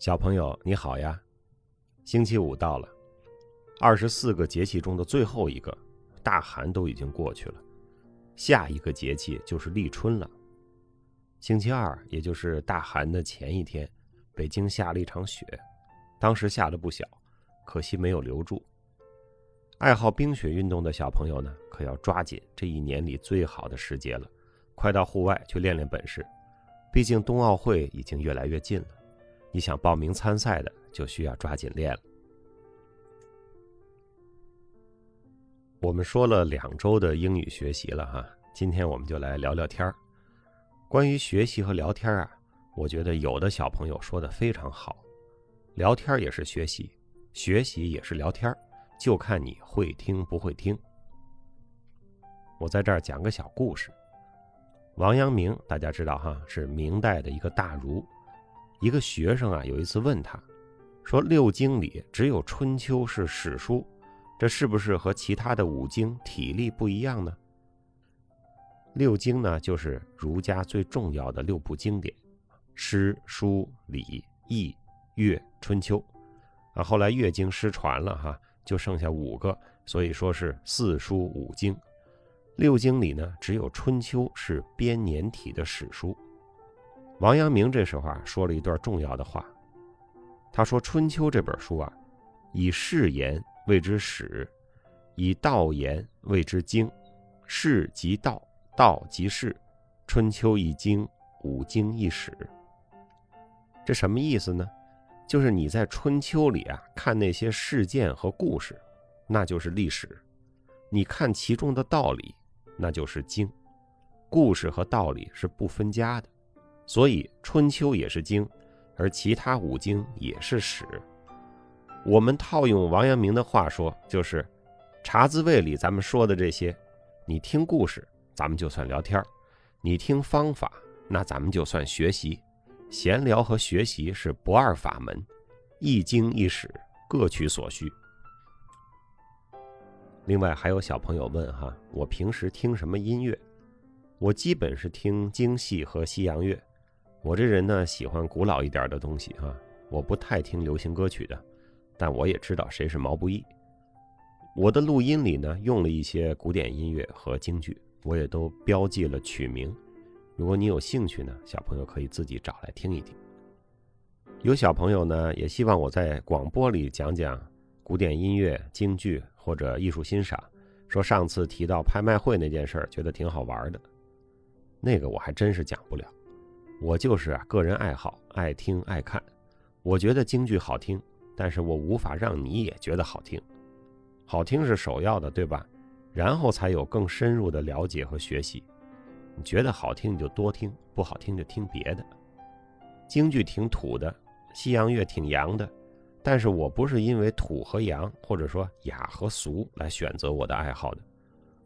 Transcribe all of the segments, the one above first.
小朋友你好呀，星期五到了，二十四个节气中的最后一个，大寒都已经过去了，下一个节气就是立春了。星期二，也就是大寒的前一天，北京下了一场雪，当时下的不小，可惜没有留住。爱好冰雪运动的小朋友呢，可要抓紧这一年里最好的时节了，快到户外去练练本事，毕竟冬奥会已经越来越近了。你想报名参赛的，就需要抓紧练了。我们说了两周的英语学习了哈，今天我们就来聊聊天儿。关于学习和聊天啊，我觉得有的小朋友说的非常好，聊天也是学习，学习也是聊天，就看你会听不会听。我在这儿讲个小故事。王阳明大家知道哈，是明代的一个大儒。一个学生啊，有一次问他，说：“六经里只有《春秋》是史书，这是不是和其他的五经体例不一样呢？”六经呢，就是儒家最重要的六部经典，诗、书、礼、易、乐、春秋。啊，后来乐经失传了哈，就剩下五个，所以说是四书五经。六经里呢，只有《春秋》是编年体的史书。王阳明这时候啊，说了一段重要的话。他说：“《春秋》这本书啊，以事言谓之史，以道言谓之经。事即道，道即事。春秋一经，五经一史。这什么意思呢？就是你在《春秋》里啊，看那些事件和故事，那就是历史；你看其中的道理，那就是经。故事和道理是不分家的。”所以春秋也是经，而其他五经也是史。我们套用王阳明的话说，就是茶滋味里咱们说的这些，你听故事，咱们就算聊天你听方法，那咱们就算学习。闲聊和学习是不二法门，一经一史，各取所需。另外还有小朋友问哈，我平时听什么音乐？我基本是听京戏和西洋乐。我这人呢，喜欢古老一点的东西啊，我不太听流行歌曲的，但我也知道谁是毛不易。我的录音里呢，用了一些古典音乐和京剧，我也都标记了曲名。如果你有兴趣呢，小朋友可以自己找来听一听。有小朋友呢，也希望我在广播里讲讲古典音乐、京剧或者艺术欣赏，说上次提到拍卖会那件事儿，觉得挺好玩的。那个我还真是讲不了。我就是啊，个人爱好，爱听爱看。我觉得京剧好听，但是我无法让你也觉得好听。好听是首要的，对吧？然后才有更深入的了解和学习。你觉得好听你就多听，不好听就听别的。京剧挺土的，西洋乐挺洋的，但是我不是因为土和洋，或者说雅和俗来选择我的爱好的。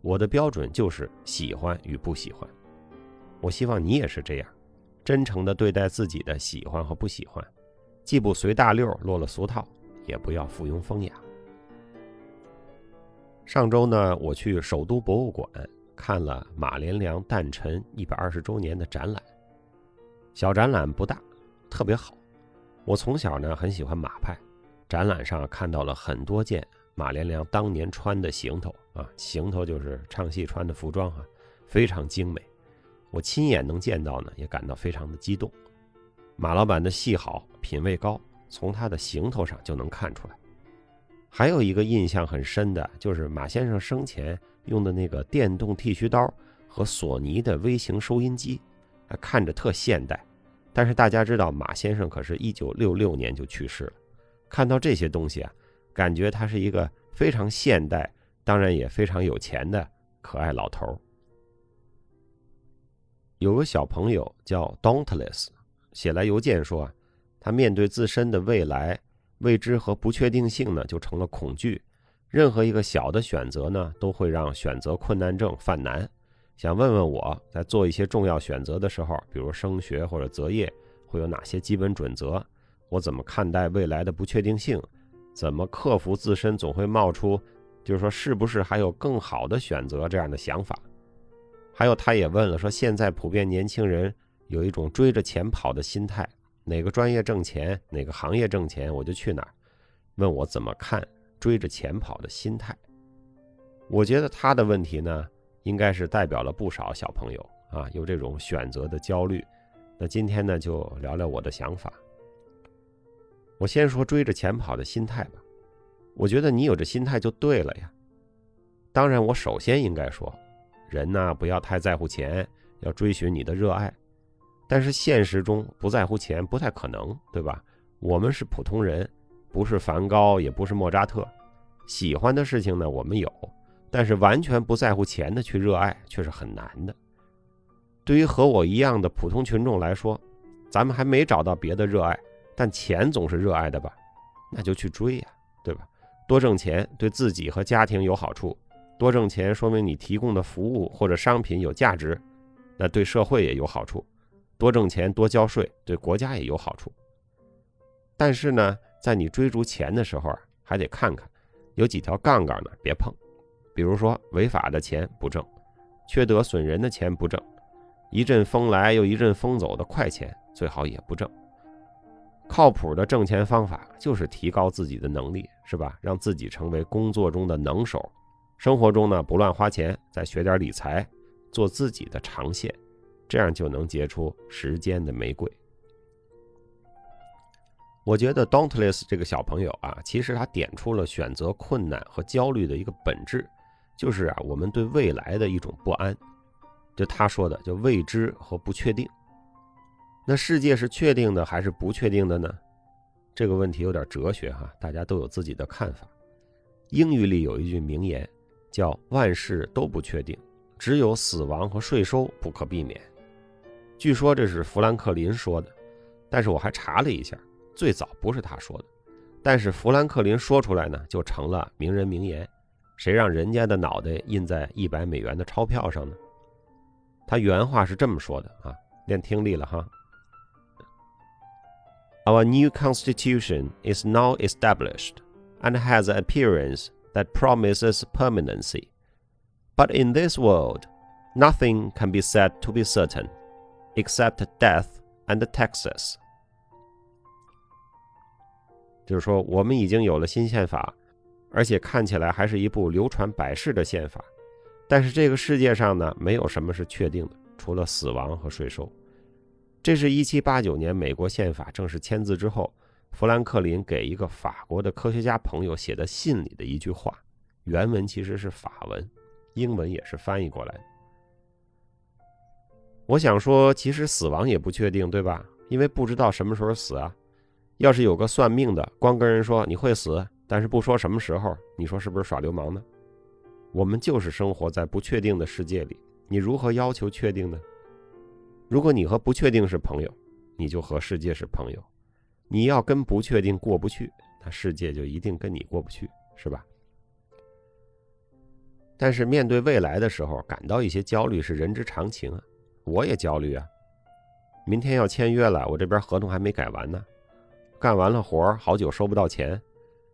我的标准就是喜欢与不喜欢。我希望你也是这样。真诚地对待自己的喜欢和不喜欢，既不随大溜落了俗套，也不要附庸风雅。上周呢，我去首都博物馆看了马连良诞辰一百二十周年的展览，小展览不大，特别好。我从小呢很喜欢马派，展览上看到了很多件马连良当年穿的行头啊，行头就是唱戏穿的服装啊，非常精美。我亲眼能见到呢，也感到非常的激动。马老板的戏好，品味高，从他的行头上就能看出来。还有一个印象很深的，就是马先生生前用的那个电动剃须刀和索尼的微型收音机，看着特现代。但是大家知道，马先生可是一九六六年就去世了。看到这些东西啊，感觉他是一个非常现代，当然也非常有钱的可爱老头儿。有个小朋友叫 Dauntless，写来邮件说，他面对自身的未来未知和不确定性呢，就成了恐惧。任何一个小的选择呢，都会让选择困难症犯难。想问问我在做一些重要选择的时候，比如升学或者择业，会有哪些基本准则？我怎么看待未来的不确定性？怎么克服自身总会冒出，就是说是不是还有更好的选择这样的想法？还有，他也问了，说现在普遍年轻人有一种追着钱跑的心态，哪个专业挣钱，哪个行业挣钱，我就去哪儿。问我怎么看追着钱跑的心态。我觉得他的问题呢，应该是代表了不少小朋友啊，有这种选择的焦虑。那今天呢，就聊聊我的想法。我先说追着钱跑的心态吧。我觉得你有这心态就对了呀。当然，我首先应该说，人呢不要太在乎钱，要追寻你的热爱。但是现实中不在乎钱不太可能，对吧？我们是普通人，不是梵高，也不是莫扎特。喜欢的事情呢，我们有，但是完全不在乎钱的去热爱却是很难的。对于和我一样的普通群众来说，咱们还没找到别的热爱，但钱总是热爱的吧？那就去追呀，对吧？多挣钱对自己和家庭有好处，多挣钱说明你提供的服务或者商品有价值，那对社会也有好处。多挣钱多交税对国家也有好处。但是呢，在你追逐钱的时候啊，还得看看有几条杠杠呢，别碰。比如说违法的钱不挣，缺德损人的钱不挣。一阵风来又一阵风走的快钱，最好也不挣。靠谱的挣钱方法就是提高自己的能力，是吧？让自己成为工作中的能手，生活中呢不乱花钱，再学点理财，做自己的长线，这样就能结出时间的玫瑰。我觉得 Dauntless 这个小朋友啊，其实他点出了选择困难和焦虑的一个本质，就是啊我们对未来的一种不安。就他说的，就未知和不确定。那世界是确定的还是不确定的呢？这个问题有点哲学哈，大家都有自己的看法。英语里有一句名言，叫“万事都不确定，只有死亡和税收不可避免”。据说这是富兰克林说的，但是我还查了一下，最早不是他说的。但是富兰克林说出来呢，就成了名人名言。谁让人家的脑袋印在一百美元的钞票上呢？他原话是这么说的啊，练听力了哈。Our new constitution is now established and has an appearance that promises permanency. But in this world, nothing can be said to be certain, except death and taxes. 就是说，我们已经有了新宪法，而且看起来还是一部流传百世的宪法。但是这个世界上呢，没有什么是确定的，除了死亡和税收。这是一七八九年美国宪法正式签字之后，富兰克林给一个法国的科学家朋友写的信里的一句话。原文其实是法文，英文也是翻译过来。我想说，其实死亡也不确定，对吧？因为不知道什么时候死啊。要是有个算命的，光跟人说你会死，但是不说什么时候，你说是不是耍流氓呢？我们就是生活在不确定的世界里，你如何要求确定呢？如果你和不确定是朋友，你就和世界是朋友。你要跟不确定过不去，那世界就一定跟你过不去，是吧？但是面对未来的时候，感到一些焦虑是人之常情啊。我也焦虑啊。明天要签约了，我这边合同还没改完呢。干完了活好久收不到钱。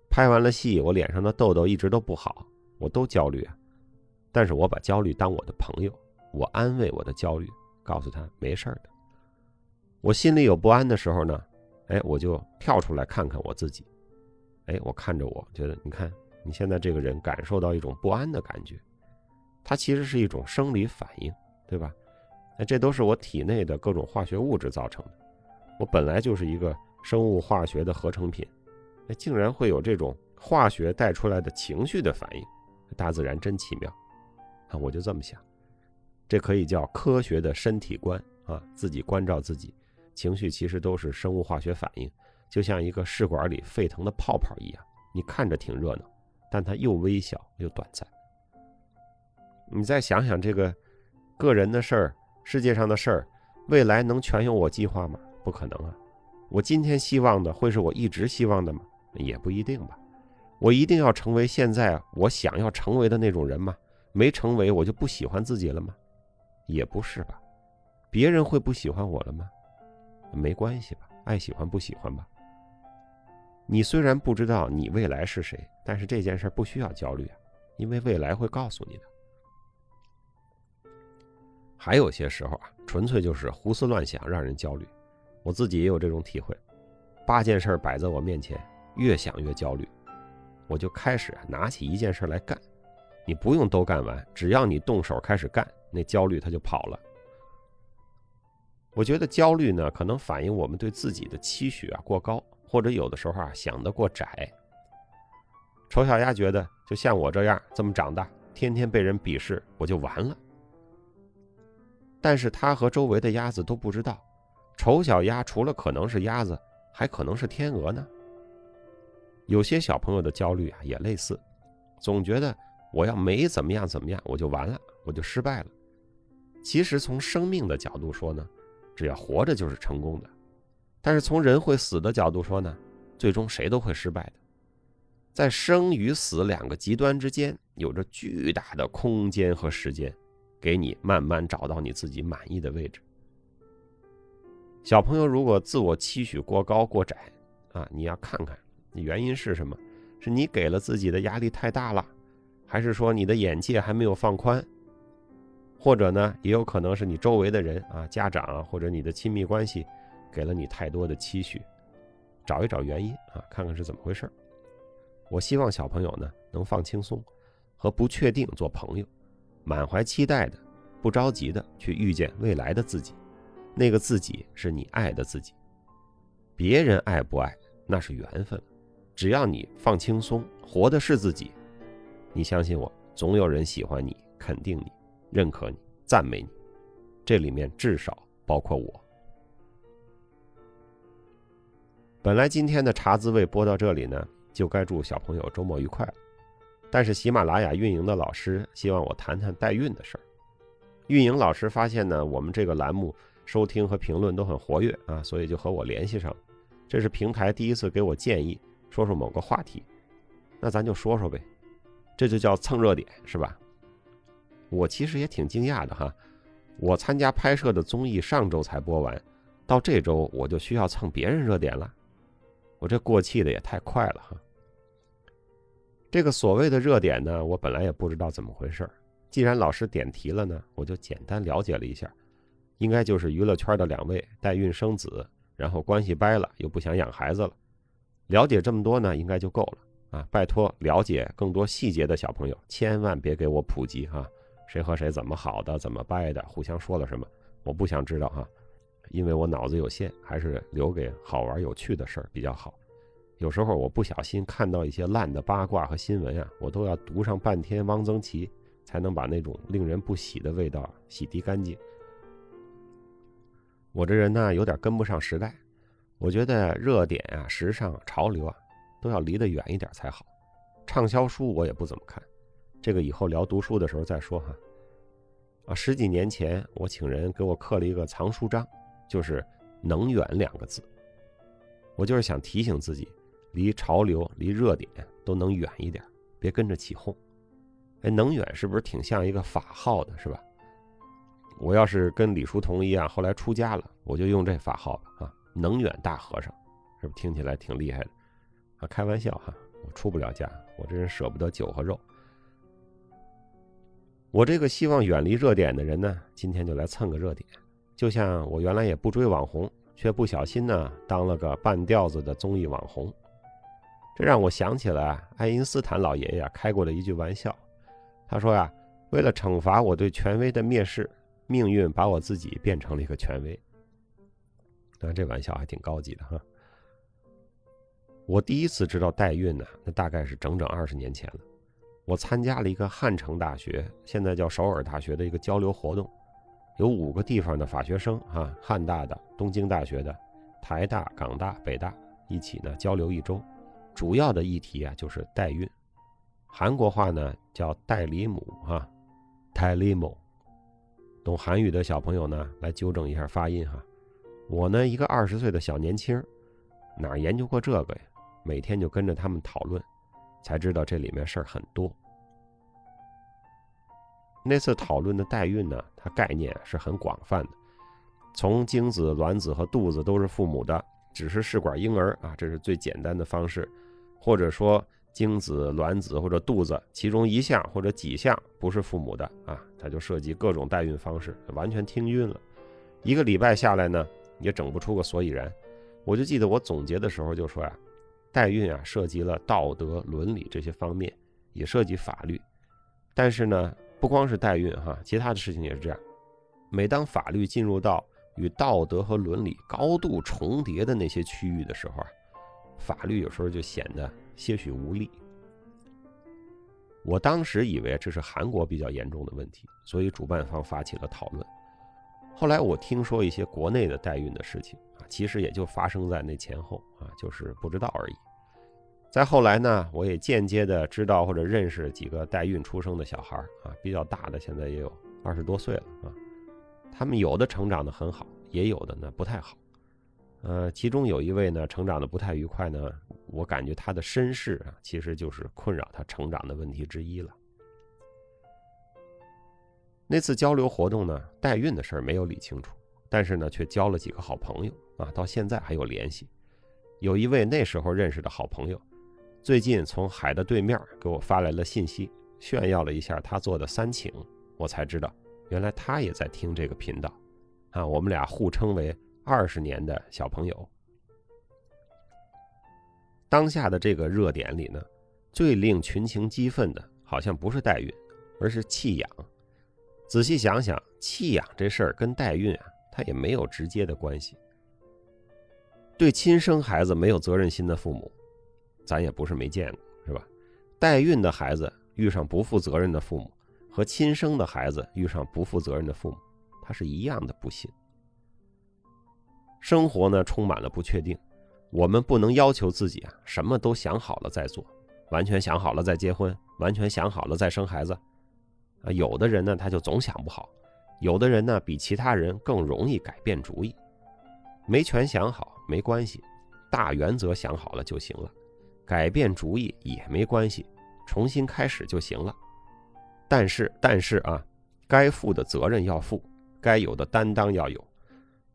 拍完了戏，我脸上的痘痘一直都不好。我都焦虑啊，但是我把焦虑当我的朋友，我安慰我的焦虑，告诉他没事的。我心里有不安的时候呢，哎，我就跳出来看看我自己，哎，我看着我觉得，你看你现在这个人感受到一种不安的感觉，它其实是一种生理反应，对吧？哎，这都是我体内的各种化学物质造成的。我本来就是一个生物化学的合成品，哎，竟然会有这种化学带出来的情绪的反应。大自然真奇妙，啊，我就这么想，这可以叫科学的身体观啊，自己关照自己，情绪其实都是生物化学反应，就像一个试管里沸腾的泡泡一样，你看着挺热闹，但它又微小又短暂。你再想想这个个人的事儿，世界上的事儿，未来能全由我计划吗？不可能啊！我今天希望的会是我一直希望的吗？也不一定吧。我一定要成为现在我想要成为的那种人吗？没成为我就不喜欢自己了吗？也不是吧。别人会不喜欢我了吗？没关系吧，爱喜欢不喜欢吧。你虽然不知道你未来是谁，但是这件事不需要焦虑啊，因为未来会告诉你的。还有些时候啊，纯粹就是胡思乱想让人焦虑。我自己也有这种体会。八件事摆在我面前，越想越焦虑，我就开始拿起一件事来干。你不用都干完，只要你动手开始干，那焦虑它就跑了。我觉得焦虑呢，可能反映我们对自己的期许啊过高，或者有的时候啊想得过窄。丑小鸭觉得，就像我这样这么长大，天天被人鄙视，我就完了。但是他和周围的鸭子都不知道，丑小鸭除了可能是鸭子，还可能是天鹅呢。有些小朋友的焦虑啊也类似，总觉得我要没怎么样怎么样，我就完了，我就失败了。其实从生命的角度说呢，只要活着就是成功的。但是从人会死的角度说呢，最终谁都会失败的。在生与死两个极端之间，有着巨大的空间和时间。给你慢慢找到你自己满意的位置。小朋友如果自我期许过高过窄啊，你要看看原因是什么？是你给了自己的压力太大了，还是说你的眼界还没有放宽？或者呢，也有可能是你周围的人啊，家长或者你的亲密关系给了你太多的期许。找一找原因啊，看看是怎么回事。我希望小朋友呢能放轻松，和不确定做朋友。满怀期待的，不着急的去遇见未来的自己，那个自己是你爱的自己。别人爱不爱那是缘分，只要你放轻松，活的是自己，你相信我，总有人喜欢你、肯定你、认可你、赞美你。这里面至少包括我。本来今天的茶滋味播到这里呢，就该祝小朋友周末愉快了。但是喜马拉雅运营的老师希望我谈谈代孕的事儿。运营老师发现呢，我们这个栏目收听和评论都很活跃啊，所以就和我联系上了。这是平台第一次给我建议，说说某个话题，那咱就说说呗，这就叫蹭热点是吧？我其实也挺惊讶的哈，我参加拍摄的综艺上周才播完，到这周我就需要蹭别人热点了，我这过气的也太快了哈。这个所谓的热点呢，我本来也不知道怎么回事既然老师点题了呢，我就简单了解了一下，应该就是娱乐圈的两位代孕生子，然后关系掰了，又不想养孩子了。了解这么多呢，应该就够了啊！拜托，了解更多细节的小朋友，千万别给我普及哈，谁和谁怎么好的，怎么掰的，互相说了什么，我不想知道哈，因为我脑子有限，还是留给好玩有趣的事儿比较好。有时候我不小心看到一些烂的八卦和新闻啊，我都要读上半天汪曾祺，才能把那种令人不喜的味道洗涤干净。我这人呢，有点跟不上时代，我觉得热点啊、时尚、潮流啊，都要离得远一点才好。畅销书我也不怎么看，这个以后聊读书的时候再说哈。啊，十几年前我请人给我刻了一个藏书章，就是“能远”两个字，我就是想提醒自己。离潮流、离热点都能远一点，别跟着起哄。哎，能远是不是挺像一个法号的，是吧？我要是跟李叔同一样，后来出家了，我就用这法号吧啊！能远大和尚，是不是听起来挺厉害的？啊，开玩笑哈，我出不了家，我这人舍不得酒和肉。我这个希望远离热点的人呢，今天就来蹭个热点。就像我原来也不追网红，却不小心呢当了个半吊子的综艺网红。这让我想起了爱因斯坦老爷爷开过的一句玩笑，他说呀，为了惩罚我对权威的蔑视，命运把我自己变成了一个权威。那这玩笑还挺高级的哈。我第一次知道代孕呢，那大概是整整二十年前了。我参加了一个汉城大学，现在叫首尔大学的一个交流活动，有五个地方的法学生哈，汉大的、东京大学的、台大、港大、北大一起呢交流一周。主要的议题啊，就是代孕，韩国话呢叫代理母哈，代理母。懂韩语的小朋友呢，来纠正一下发音哈。我呢，一个二十岁的小年轻，哪研究过这个呀？每天就跟着他们讨论，才知道这里面事儿很多。那次讨论的代孕呢，它概念是很广泛的，从精子、卵子和肚子都是父母的，只是试管婴儿啊，这是最简单的方式。或者说精子、卵子或者肚子其中一项或者几项不是父母的啊，它就涉及各种代孕方式，完全听晕了。一个礼拜下来呢，也整不出个所以然。我就记得我总结的时候就说呀，代孕啊涉及了道德伦理这些方面，也涉及法律。但是呢，不光是代孕哈，其他的事情也是这样。每当法律进入到与道德和伦理高度重叠的那些区域的时候啊，法律有时候就显得些许无力。我当时以为这是韩国比较严重的问题，所以主办方发起了讨论。后来我听说一些国内的代孕的事情，其实也就发生在那前后啊，就是不知道而已。再后来呢，我也间接的知道或者认识几个代孕出生的小孩啊，比较大的现在也有二十多岁了啊。他们有的成长的很好，也有的呢不太好。呃，其中有一位呢成长的不太愉快呢，我感觉他的身世啊，其实就是困扰他成长的问题之一了。那次交流活动呢，代孕的事儿没有理清楚，但是呢却交了几个好朋友啊，到现在还有联系。有一位那时候认识的好朋友。最近从海的对面给我发来了信息，炫耀了一下他做的三请，我才知道，原来他也在听这个频道，啊，我们俩互称为二十年的小朋友。当下的这个热点里呢，最令群情激愤的，好像不是代孕，而是弃养。仔细想想，弃养这事儿跟代孕啊，它也没有直接的关系。对亲生孩子没有责任心的父母。咱也不是没见过，是吧？代孕的孩子遇上不负责任的父母，和亲生的孩子遇上不负责任的父母，他是一样的不幸。生活呢充满了不确定，我们不能要求自己啊什么都想好了再做，完全想好了再结婚，完全想好了再生孩子。啊，有的人呢他就总想不好，有的人呢比其他人更容易改变主意。没全想好没关系，大原则想好了就行了。改变主意也没关系，重新开始就行了。但是，但是啊，该负的责任要负，该有的担当要有。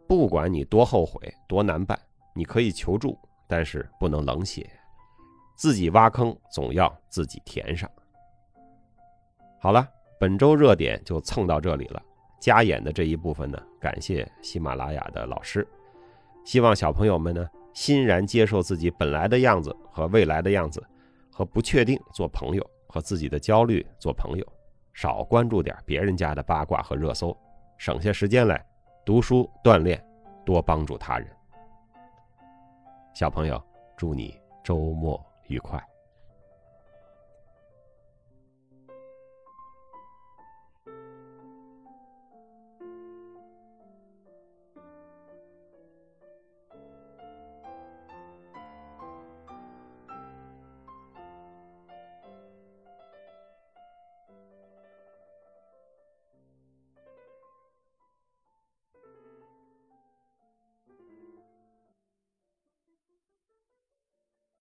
不管你多后悔、多难办，你可以求助，但是不能冷血。自己挖坑总要自己填上。好了，本周热点就蹭到这里了。加演的这一部分呢，感谢喜马拉雅的老师。希望小朋友们呢。欣然接受自己本来的样子和未来的样子，和不确定做朋友，和自己的焦虑做朋友，少关注点别人家的八卦和热搜，省下时间来读书锻炼，多帮助他人。小朋友，祝你周末愉快。